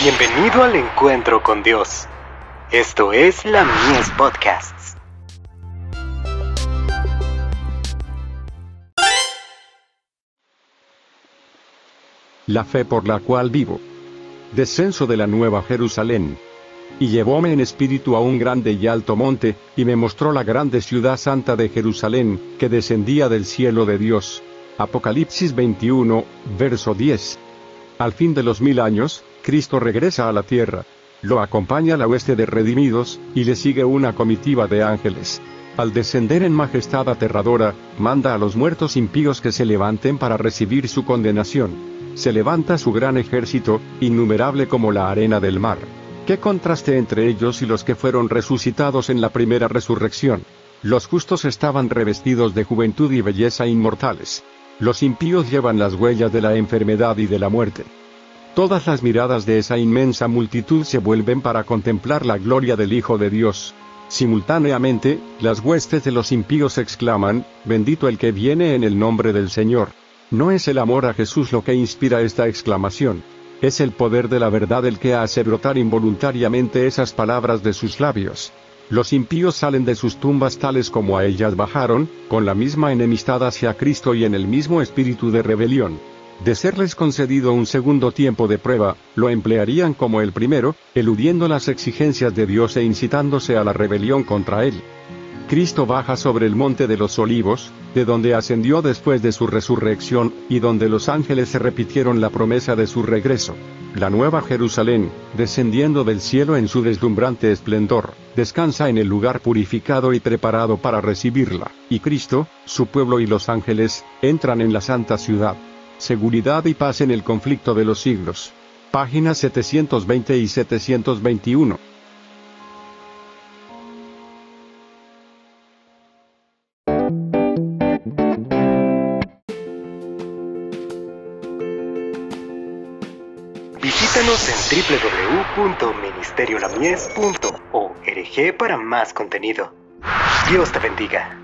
Bienvenido al encuentro con Dios. Esto es la Mies Podcasts. La fe por la cual vivo. Descenso de la nueva Jerusalén. Y llevóme en espíritu a un grande y alto monte, y me mostró la grande ciudad santa de Jerusalén, que descendía del cielo de Dios. Apocalipsis 21, verso 10. Al fin de los mil años, Cristo regresa a la tierra. Lo acompaña la hueste de redimidos, y le sigue una comitiva de ángeles. Al descender en majestad aterradora, manda a los muertos impíos que se levanten para recibir su condenación. Se levanta su gran ejército, innumerable como la arena del mar. ¿Qué contraste entre ellos y los que fueron resucitados en la primera resurrección? Los justos estaban revestidos de juventud y belleza inmortales. Los impíos llevan las huellas de la enfermedad y de la muerte. Todas las miradas de esa inmensa multitud se vuelven para contemplar la gloria del Hijo de Dios. Simultáneamente, las huestes de los impíos exclaman, bendito el que viene en el nombre del Señor. No es el amor a Jesús lo que inspira esta exclamación. Es el poder de la verdad el que hace brotar involuntariamente esas palabras de sus labios. Los impíos salen de sus tumbas tales como a ellas bajaron, con la misma enemistad hacia Cristo y en el mismo espíritu de rebelión. De serles concedido un segundo tiempo de prueba, lo emplearían como el primero, eludiendo las exigencias de Dios e incitándose a la rebelión contra Él. Cristo baja sobre el monte de los olivos, de donde ascendió después de su resurrección, y donde los ángeles se repitieron la promesa de su regreso. La nueva Jerusalén, descendiendo del cielo en su deslumbrante esplendor, descansa en el lugar purificado y preparado para recibirla, y Cristo, su pueblo y los ángeles, entran en la santa ciudad. Seguridad y paz en el conflicto de los siglos. Páginas 720 y 721. Visítanos en www.ministeriolamies.org para más contenido. Dios te bendiga.